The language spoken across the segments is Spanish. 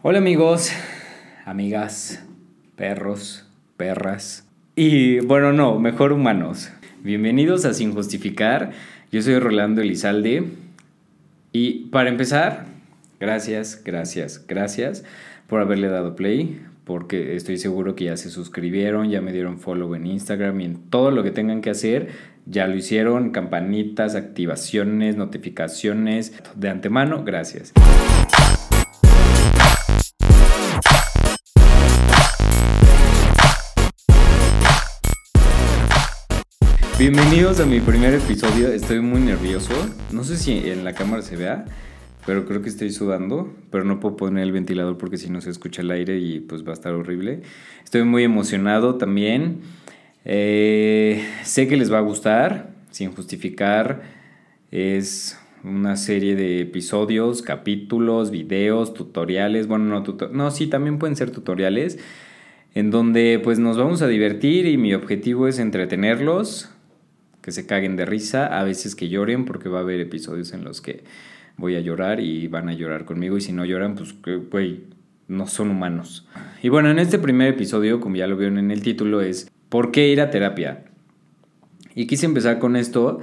Hola amigos, amigas, perros, perras y bueno, no, mejor humanos. Bienvenidos a Sin Justificar. Yo soy Rolando Elizalde y para empezar, gracias, gracias, gracias por haberle dado play, porque estoy seguro que ya se suscribieron, ya me dieron follow en Instagram y en todo lo que tengan que hacer, ya lo hicieron, campanitas, activaciones, notificaciones, de antemano, gracias. Bienvenidos a mi primer episodio. Estoy muy nervioso. No sé si en la cámara se vea, pero creo que estoy sudando. Pero no puedo poner el ventilador porque si no se escucha el aire y pues va a estar horrible. Estoy muy emocionado también. Eh, sé que les va a gustar, sin justificar. Es una serie de episodios, capítulos, videos, tutoriales. Bueno, no, no, sí, también pueden ser tutoriales. En donde pues nos vamos a divertir y mi objetivo es entretenerlos que se caguen de risa, a veces que lloren, porque va a haber episodios en los que voy a llorar y van a llorar conmigo, y si no lloran, pues, güey, no son humanos. Y bueno, en este primer episodio, como ya lo vieron en el título, es ¿por qué ir a terapia? Y quise empezar con esto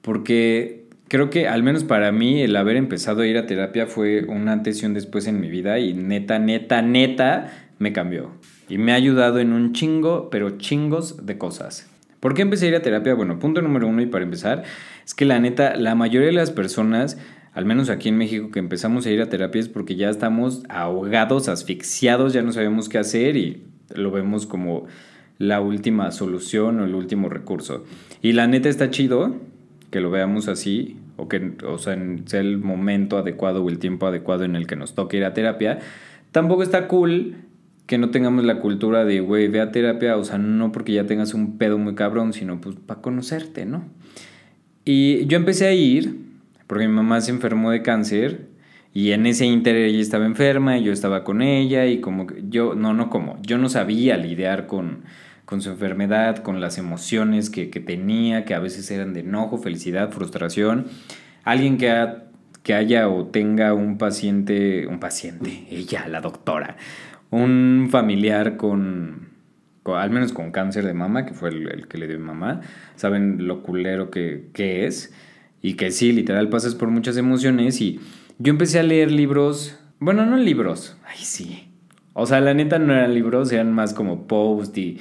porque creo que al menos para mí el haber empezado a ir a terapia fue una antes y un después en mi vida y neta, neta, neta me cambió. Y me ha ayudado en un chingo, pero chingos de cosas. ¿Por qué empecé a ir a terapia? Bueno, punto número uno y para empezar, es que la neta, la mayoría de las personas, al menos aquí en México, que empezamos a ir a terapia es porque ya estamos ahogados, asfixiados, ya no sabemos qué hacer y lo vemos como la última solución o el último recurso. Y la neta está chido que lo veamos así, o que o sea, sea el momento adecuado o el tiempo adecuado en el que nos toque ir a terapia. Tampoco está cool que no tengamos la cultura de, güey, ve a terapia, o sea, no porque ya tengas un pedo muy cabrón, sino pues para conocerte, ¿no? Y yo empecé a ir, porque mi mamá se enfermó de cáncer, y en ese inter ella estaba enferma, y yo estaba con ella, y como que yo, no, no como, yo no sabía lidiar con, con su enfermedad, con las emociones que, que, tenía, que a veces eran de enojo, felicidad, frustración. Alguien que, que haya o tenga un paciente, un paciente, ella, la doctora, un familiar con, al menos con cáncer de mama, que fue el, que le dio mi mamá, saben lo culero que, que, es y que sí, literal pasas por muchas emociones y yo empecé a leer libros, bueno, no libros, ay sí, o sea, la neta no eran libros, eran más como posts y,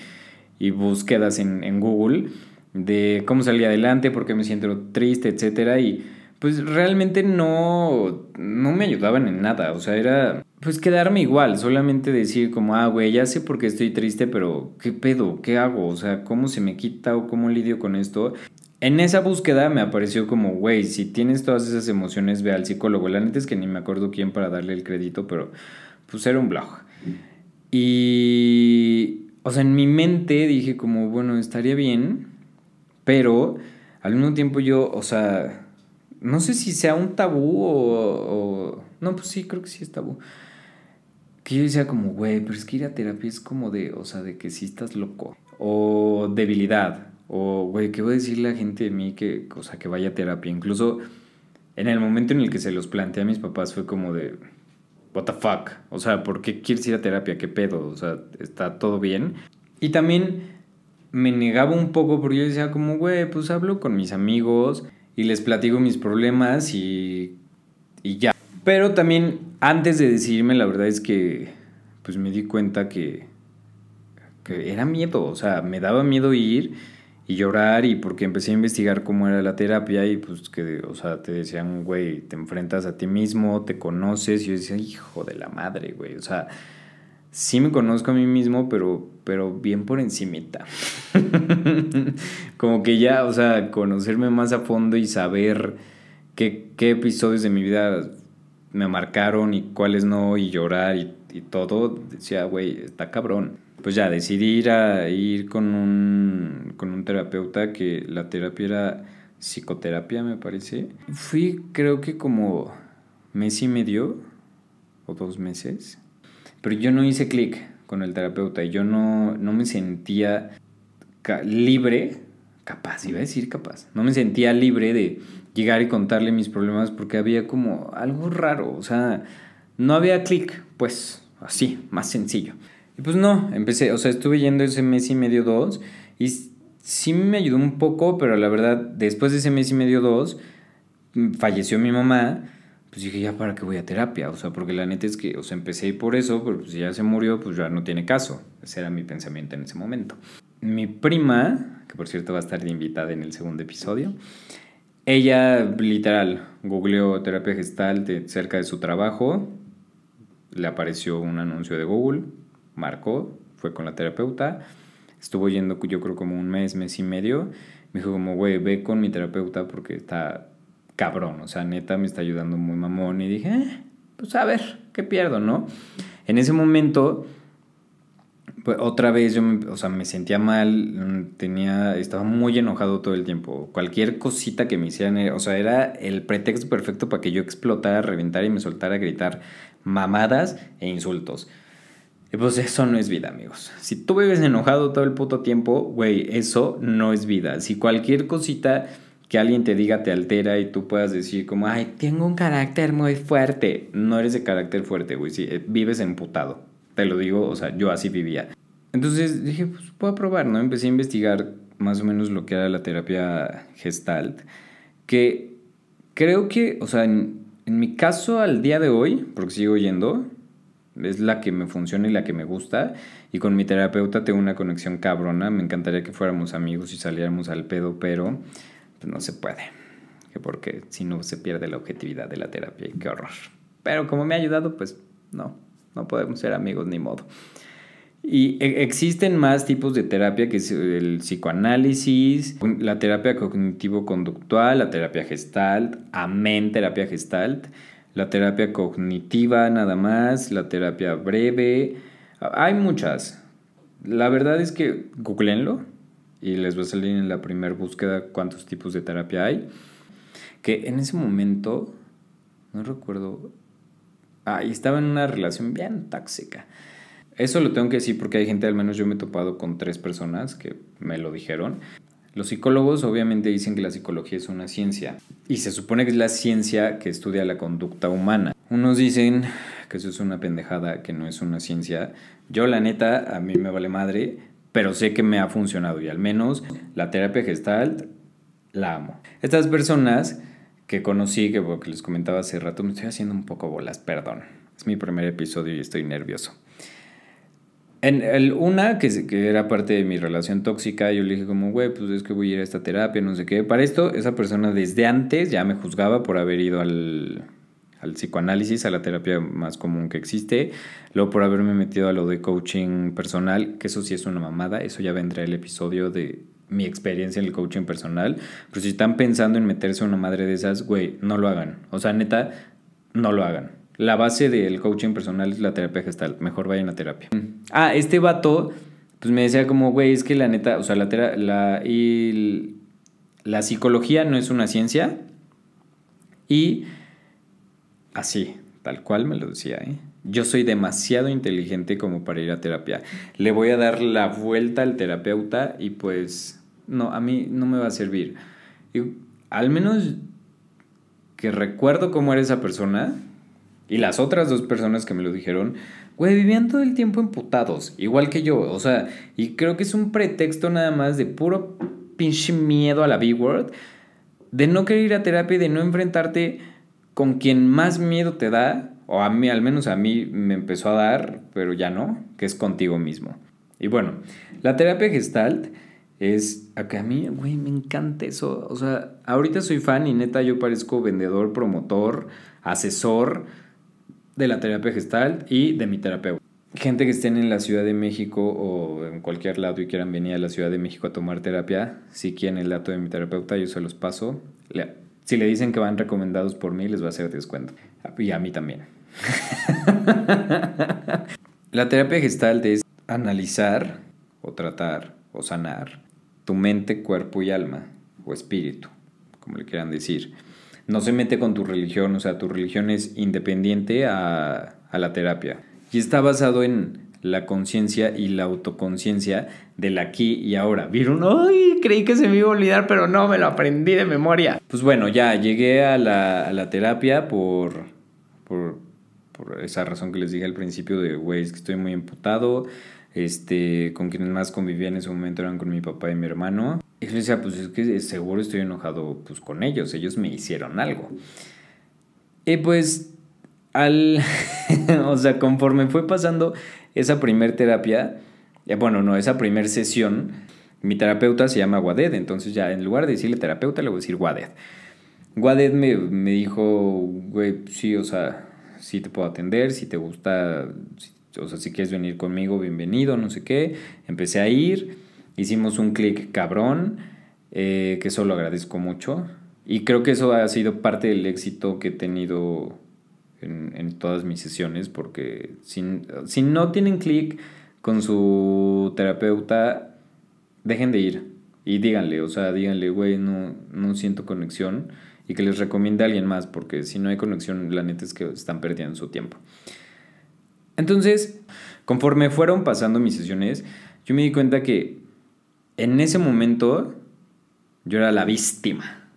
y búsquedas en, en, Google de cómo salir adelante, por qué me siento triste, etcétera y pues realmente no, no me ayudaban en nada, o sea, era pues quedarme igual, solamente decir como, ah, güey, ya sé por qué estoy triste, pero ¿qué pedo? ¿Qué hago? O sea, ¿cómo se me quita o cómo lidio con esto? En esa búsqueda me apareció como, güey, si tienes todas esas emociones, ve al psicólogo. La neta es que ni me acuerdo quién para darle el crédito, pero pues era un blog. Y, o sea, en mi mente dije como, bueno, estaría bien, pero al mismo tiempo yo, o sea, no sé si sea un tabú o, No, pues sí, creo que sí es tabú. Que yo decía como, güey, pero es que ir a terapia es como de, o sea, de que sí estás loco. O debilidad. O, güey, ¿qué va a decir la gente de mí que, o sea, que vaya a terapia? Incluso en el momento en el que se los planteé a mis papás fue como de, what the fuck? O sea, ¿por qué quieres ir a terapia? ¿Qué pedo? O sea, ¿está todo bien? Y también me negaba un poco porque yo decía como, güey, pues hablo con mis amigos y les platico mis problemas y, y ya. Pero también antes de decidirme, la verdad es que pues me di cuenta que, que era miedo, o sea, me daba miedo ir y llorar y porque empecé a investigar cómo era la terapia y pues que, o sea, te decían, güey, te enfrentas a ti mismo, te conoces y yo decía, hijo de la madre, güey, o sea, sí me conozco a mí mismo, pero, pero bien por encimita. Como que ya, o sea, conocerme más a fondo y saber qué, qué episodios de mi vida me marcaron y cuáles no, y llorar y, y todo, decía, güey, está cabrón. Pues ya, decidí ir a ir con un, con un terapeuta que la terapia era psicoterapia, me parece. Fui, creo que como mes y medio o dos meses pero yo no hice clic con el terapeuta y yo no, no me sentía libre, capaz, iba a decir capaz, no me sentía libre de llegar y contarle mis problemas porque había como algo raro, o sea, no había clic, pues así, más sencillo. Y pues no, empecé, o sea, estuve yendo ese mes y medio, dos, y sí me ayudó un poco, pero la verdad, después de ese mes y medio, dos, mm, falleció mi mamá, pues dije, ya para qué voy a terapia, o sea, porque la neta es que, o sea, empecé por eso, pero pues si ya se murió, pues ya no tiene caso. Ese era mi pensamiento en ese momento. Mi prima, que por cierto va a estar invitada en el segundo episodio, ella literal googleó terapia gestal cerca de su trabajo, le apareció un anuncio de Google, marcó, fue con la terapeuta, estuvo yendo yo creo como un mes, mes y medio, me dijo como, güey, ve con mi terapeuta porque está cabrón, o sea, neta me está ayudando muy mamón y dije, eh, pues a ver, ¿qué pierdo, no? En ese momento, pues otra vez yo me, o sea, me sentía mal, tenía, estaba muy enojado todo el tiempo. Cualquier cosita que me hicieran, o sea, era el pretexto perfecto para que yo explotara, reventara y me soltara a gritar mamadas e insultos. Pues eso no es vida, amigos. Si tú vives enojado todo el puto tiempo, güey, eso no es vida. Si cualquier cosita que alguien te diga te altera y tú puedas decir como, ay, tengo un carácter muy fuerte. No eres de carácter fuerte, güey. Si eh, vives emputado. Te lo digo, o sea, yo así vivía. Entonces dije, pues puedo probar, ¿no? Empecé a investigar más o menos lo que era la terapia gestalt. Que creo que, o sea, en, en mi caso al día de hoy, porque sigo yendo, es la que me funciona y la que me gusta. Y con mi terapeuta tengo una conexión cabrona. Me encantaría que fuéramos amigos y saliéramos al pedo, pero pues, no se puede. Porque si no se pierde la objetividad de la terapia y qué horror. Pero como me ha ayudado, pues no, no podemos ser amigos ni modo. Y e, existen más tipos de terapia que es el psicoanálisis, la terapia cognitivo-conductual, la terapia gestalt, amén terapia gestalt la terapia cognitiva nada más, la terapia breve. Hay muchas. La verdad es que googleenlo y les va a salir en la primera búsqueda cuántos tipos de terapia hay. Que en ese momento, no recuerdo, ah, estaba en una relación bien tóxica. Eso lo tengo que decir porque hay gente, al menos yo me he topado con tres personas que me lo dijeron. Los psicólogos obviamente dicen que la psicología es una ciencia y se supone que es la ciencia que estudia la conducta humana. Unos dicen que eso es una pendejada, que no es una ciencia. Yo la neta, a mí me vale madre, pero sé que me ha funcionado y al menos la terapia gestalt la amo. Estas personas que conocí, que les comentaba hace rato, me estoy haciendo un poco bolas, perdón. Es mi primer episodio y estoy nervioso. En el, una que, que, era parte de mi relación tóxica, yo le dije como, güey, pues es que voy a ir a esta terapia, no sé qué. Para esto, esa persona desde antes ya me juzgaba por haber ido al, al psicoanálisis, a la terapia más común que existe. Luego por haberme metido a lo de coaching personal, que eso sí es una mamada. Eso ya vendrá el episodio de mi experiencia en el coaching personal. Pero si están pensando en meterse a una madre de esas, güey, no lo hagan. O sea, neta, no lo hagan. La base del coaching personal es la terapia gestal. Mejor vayan a terapia. Ah, este vato, pues me decía como, güey, es que la neta, o sea, la, la, la psicología no es una ciencia. Y así, tal cual me lo decía, ¿eh? Yo soy demasiado inteligente como para ir a terapia. Le voy a dar la vuelta al terapeuta y pues, no, a mí no me va a servir. Y al menos que recuerdo cómo era esa persona, y las otras dos personas que me lo dijeron, güey, vivían todo el tiempo emputados, igual que yo. O sea, y creo que es un pretexto nada más de puro pinche miedo a la B-word, de no querer ir a terapia y de no enfrentarte con quien más miedo te da, o a mí, al menos a mí me empezó a dar, pero ya no, que es contigo mismo. Y bueno, la terapia gestalt es, a que a mí, güey, me encanta eso. O sea, ahorita soy fan y neta yo parezco vendedor, promotor, asesor de la terapia gestal y de mi terapeuta. Gente que estén en la Ciudad de México o en cualquier lado y quieran venir a la Ciudad de México a tomar terapia, si quieren el dato de mi terapeuta, yo se los paso. Si le dicen que van recomendados por mí, les va a hacer descuento. Y a mí también. la terapia gestalt es analizar o tratar o sanar tu mente, cuerpo y alma o espíritu, como le quieran decir no se mete con tu religión, o sea, tu religión es independiente a, la terapia. Y está basado en la conciencia y la autoconciencia del aquí y ahora. ¿Vieron? ¡Ay! Creí que se me iba a olvidar, pero no, me lo aprendí de memoria. Pues bueno, ya llegué a la, terapia por, por, por esa razón que les dije al principio de, güey, es que estoy muy emputado, este, con quienes más convivía en ese momento eran con mi papá y mi hermano. Y yo decía, pues es que seguro estoy enojado pues, con ellos, ellos me hicieron algo. Y pues, al, o sea, conforme fue pasando esa primer terapia, eh, bueno, no, esa primer sesión, mi terapeuta se llama Guaded, entonces ya en lugar de decirle terapeuta le voy a decir Guaded. Guaded me, me dijo, güey, sí, o sea, sí te puedo atender, si te gusta, o sea, si quieres venir conmigo, bienvenido, no sé qué. Empecé a ir, hicimos un clic cabrón, eh, que eso lo agradezco mucho. Y creo que eso ha sido parte del éxito que he tenido en, todas mis sesiones, porque si, si no tienen clic con su terapeuta, dejen de ir y díganle, o sea, díganle, güey, no, no siento conexión y que les recomiende a alguien más, porque si no hay conexión, la neta es que están perdiendo su tiempo. Entonces, conforme fueron pasando mis sesiones, yo me di cuenta que en ese momento yo era la víctima.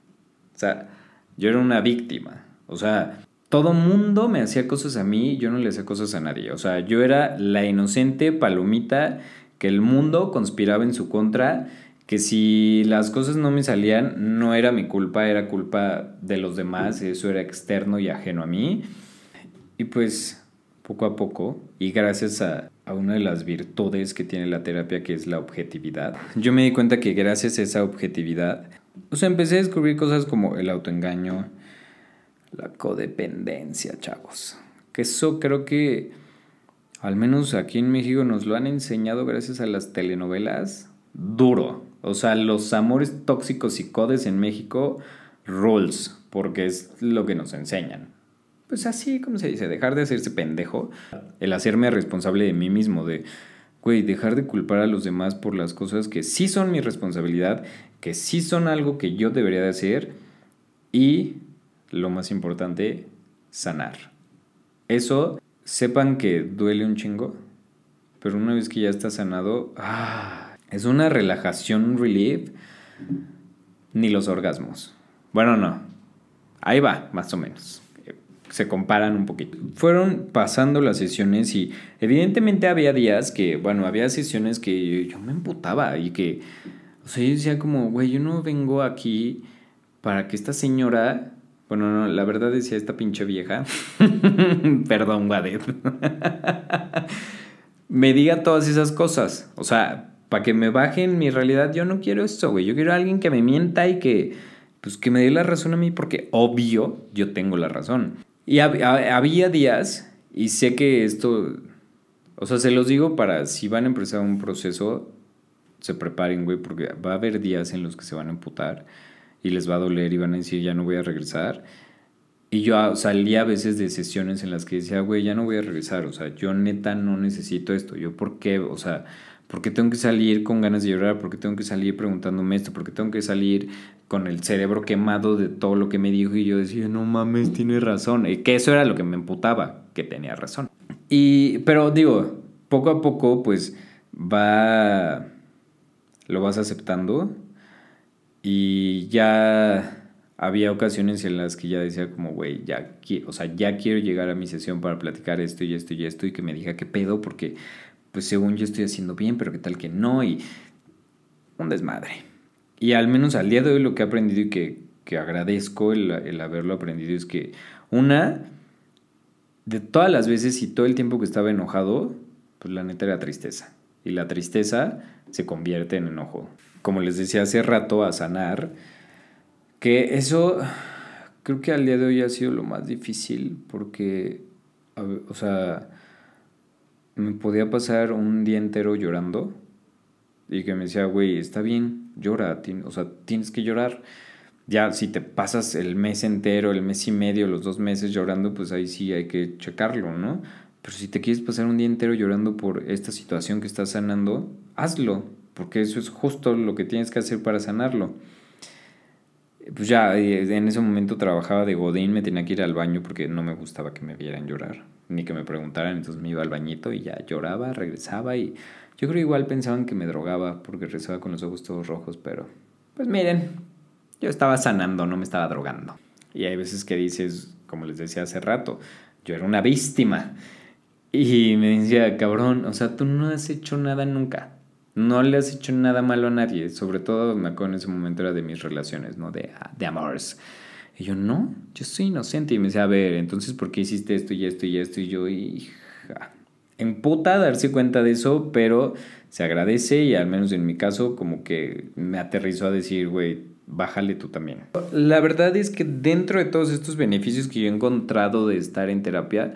O sea, yo era una víctima. O sea, todo mundo me hacía cosas a mí, yo no le hacía cosas a nadie. O sea, yo era la inocente palomita que el mundo conspiraba en su contra, que si las cosas no me salían, no era mi culpa, era culpa de los demás, eso era externo y ajeno a mí. Y pues poco a poco, y gracias a, a una de las virtudes que tiene la terapia, que es la objetividad, yo me di cuenta que gracias a esa objetividad, o sea, empecé a descubrir cosas como el autoengaño, la codependencia, chavos. Que eso creo que, al menos aquí en México, nos lo han enseñado gracias a las telenovelas duro. O sea, los amores tóxicos y codes en México, rules, porque es lo que nos enseñan pues así, como se dice, dejar de hacerse pendejo, el hacerme responsable de mí mismo, de, güey, dejar de culpar a los demás por las cosas que sí son mi responsabilidad, que sí son algo que yo debería de hacer y, lo más importante, sanar. Eso, sepan que duele un chingo, pero una vez que ya está sanado, ah, es una relajación, un relief, ni los orgasmos. Bueno, no, ahí va, más o menos se comparan un poquito. Fueron pasando las sesiones y evidentemente había días que, bueno, había sesiones que yo, me emputaba y que, o sea, yo decía como, güey, yo no vengo aquí para que esta señora, bueno, no, la verdad decía esta pinche vieja, perdón, Guadet, me diga todas esas cosas, o sea, para que me bajen mi realidad, yo no quiero esto, güey, yo quiero a alguien que me mienta y que, pues que me dé la razón a mí, porque obvio yo tengo la razón. Y había días, y sé que esto, o sea, se los digo para si van a empezar un proceso, se preparen, güey, porque va a haber días en los que se van a emputar y les va a doler y van a decir, ya no voy a regresar. Y yo salía a veces de sesiones en las que decía, güey, ya no voy a regresar, o sea, yo neta no necesito esto, yo por qué, o sea, ¿por qué tengo que salir con ganas de llorar? ¿Por qué tengo que salir preguntándome esto? ¿Por qué tengo que salir con el cerebro quemado de todo lo que me dijo y yo decía, no mames, tiene razón. Y que eso era lo que me emputaba, que tenía razón. Y, pero digo, poco a poco, pues va, lo vas aceptando y ya había ocasiones en las que ya decía como, güey, ya, o sea, ya quiero llegar a mi sesión para platicar esto y esto y esto y que me diga qué pedo porque, pues según yo estoy haciendo bien, pero qué tal que no y un desmadre. Y al menos al día de hoy lo que he aprendido y que, que agradezco el, el, haberlo aprendido es que una, de todas las veces y todo el tiempo que estaba enojado, pues la neta era tristeza. Y la tristeza se convierte en enojo. Como les decía hace rato, a sanar, que eso creo que al día de hoy ha sido lo más difícil porque, o sea, me podía pasar un día entero llorando y que me decía, güey, está bien, llora, o sea, tienes que llorar. Ya si te pasas el mes entero, el mes y medio, los dos meses llorando, pues ahí sí hay que checarlo, ¿no? Pero si te quieres pasar un día entero llorando por esta situación que estás sanando, hazlo, porque eso es justo lo que tienes que hacer para sanarlo. Pues ya eh, en ese momento trabajaba de Godín, me tenía que ir al baño porque no me gustaba que me vieran llorar, ni que me preguntaran, entonces me iba al bañito y ya lloraba, regresaba y yo creo igual pensaban que me drogaba porque rezaba con los ojos todos rojos, pero pues miren, yo estaba sanando, no me estaba drogando. Y hay veces que dices, como les decía hace rato, yo era una víctima. Y me decía, cabrón, o sea, tú no has hecho nada nunca. No le has hecho nada malo a nadie. Sobre todo, me acuerdo en ese momento era de mis relaciones, ¿no? De, de amores. Y yo, no, yo soy inocente. Y me decía, a ver, entonces, ¿por qué hiciste esto y esto y esto? Y yo, hija, en puta darse cuenta de eso, pero se agradece y al menos en mi caso, como que me aterrizó a decir, güey, bájale tú también. La verdad es que dentro de todos estos beneficios que yo he encontrado de estar en terapia,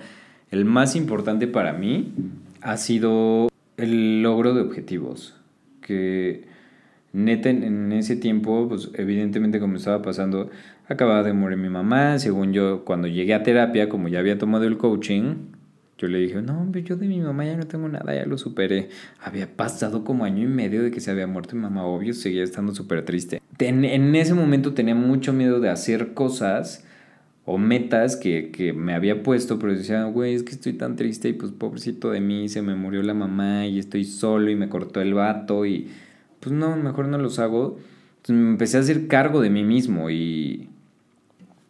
el más importante para mí ha sido el logro de objetivos. Que neta en ese tiempo, pues evidentemente como estaba pasando, acababa de morir mi mamá, según yo, cuando llegué a terapia, como ya había tomado el coaching, yo le dije, no, yo de mi mamá ya no tengo nada, ya lo superé. Había pasado como año y medio de que se había muerto mi mamá, obvio, seguía estando súper triste. En, en, ese momento tenía mucho miedo de hacer cosas o metas que, que me había puesto, pero decía, güey, es que estoy tan triste y pues pobrecito de mí, se me murió la mamá y estoy solo y me cortó el vato y pues no, mejor no los hago. Entonces me empecé a hacer cargo de mí mismo y,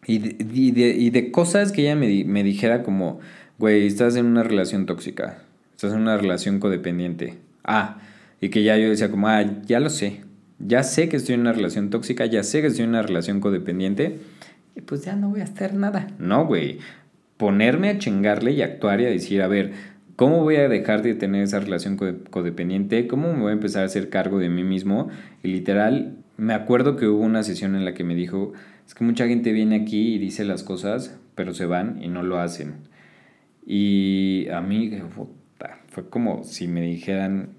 y, de, y, de, y de cosas que ella me, me dijera como güey, estás en una relación tóxica, estás en una relación codependiente. Ah, y que ya yo decía como, ah, ya lo sé, ya sé que estoy en una relación tóxica, ya sé que estoy en una relación codependiente, pues ya no voy a hacer nada. No, güey, ponerme a chingarle y actuar y a decir, a ver, ¿cómo voy a dejar de tener esa relación codependiente? ¿Cómo me voy a empezar a hacer cargo de mí mismo? Y literal, me acuerdo que hubo una sesión en la que me dijo, es que mucha gente viene aquí y dice las cosas, pero se van y no lo hacen. Y a mí fue como si me dijeran,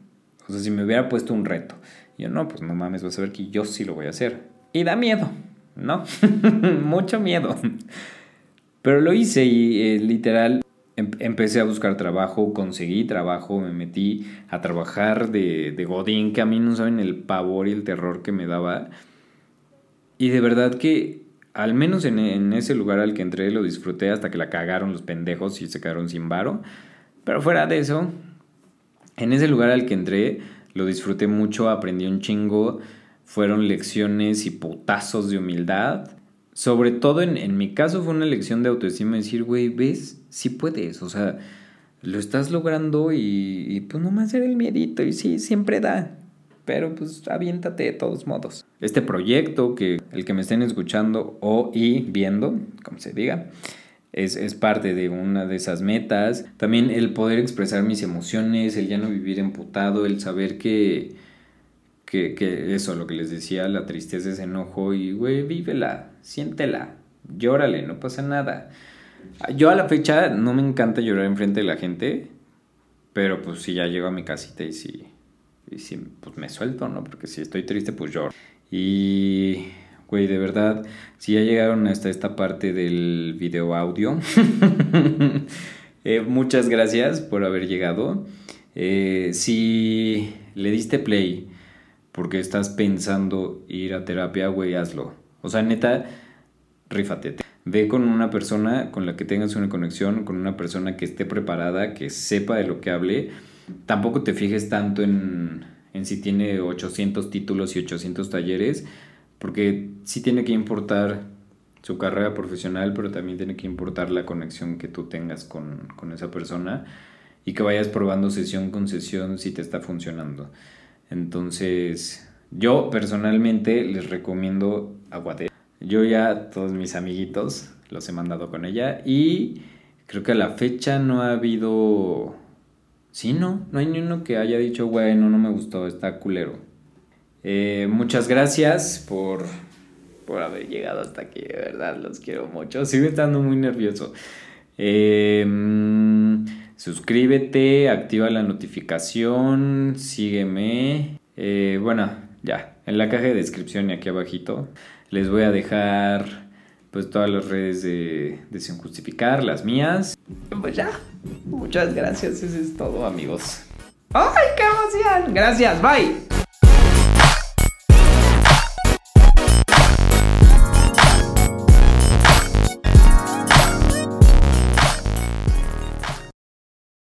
o sea, si me hubiera puesto un reto. Y yo, no, pues no mames, vas a ver que yo sí lo voy a hacer. Y da miedo, ¿no? Mucho miedo. Pero lo hice y eh, literal em, empecé a buscar trabajo, conseguí trabajo, me metí a trabajar de, de Godín, que a mí no saben el pavor y el terror que me daba. Y de verdad que al menos en, ese lugar al que entré lo disfruté hasta que la cagaron los pendejos y se quedaron sin varo. Pero fuera de eso, en ese lugar al que entré lo disfruté mucho, aprendí un chingo, fueron lecciones y putazos de humildad. Sobre todo en, en mi caso fue una lección de autoestima, decir, güey, ves, sí puedes, o sea, lo estás logrando y, y pues nomás era el miedito y sí, siempre da pero pues aviéntate de todos modos. Este proyecto, que el que me estén escuchando o viendo, como se diga, es, es, parte de una de esas metas. También el poder expresar mis emociones, el ya no vivir emputado, el saber que, que, eso, lo que les decía, la tristeza, ese enojo y, güey, vívela, siéntela, llórale, no pasa nada. Yo a la fecha no me encanta llorar enfrente de la gente, pero pues si ya llego a mi casita y si y si, pues me suelto, ¿no? Porque si estoy triste, pues lloro. Y, güey, de verdad, si ya llegaron hasta esta parte del video audio, eh, muchas gracias por haber llegado. Eh, si le diste play porque estás pensando ir a terapia, güey, hazlo. O sea, neta, rífate. Ve con una persona con la que tengas una conexión, con una persona que esté preparada, que sepa de lo que hable tampoco te fijes tanto en, en si tiene 800 títulos y 800 talleres, porque sí tiene que importar su carrera profesional, pero también tiene que importar la conexión que tú tengas con, con esa persona y que vayas probando sesión con sesión si te está funcionando. Entonces, yo personalmente les recomiendo Aguate. Yo ya todos mis amiguitos los he mandado con ella y creo que a la fecha no ha habido Sí, no, no hay ni uno que haya dicho, bueno, no me gustó, está culero. Eh, muchas gracias por, por haber llegado hasta aquí, de verdad, los quiero mucho. Sigo estando muy nervioso. Eh, suscríbete, activa la notificación, sígueme. Eh, bueno, ya, en la caja de descripción y aquí abajito les voy a dejar pues todas las redes de, de Sin Justificar, las mías. Pues ya, muchas gracias, eso es todo amigos. ¡Ay, qué emoción! Gracias, bye.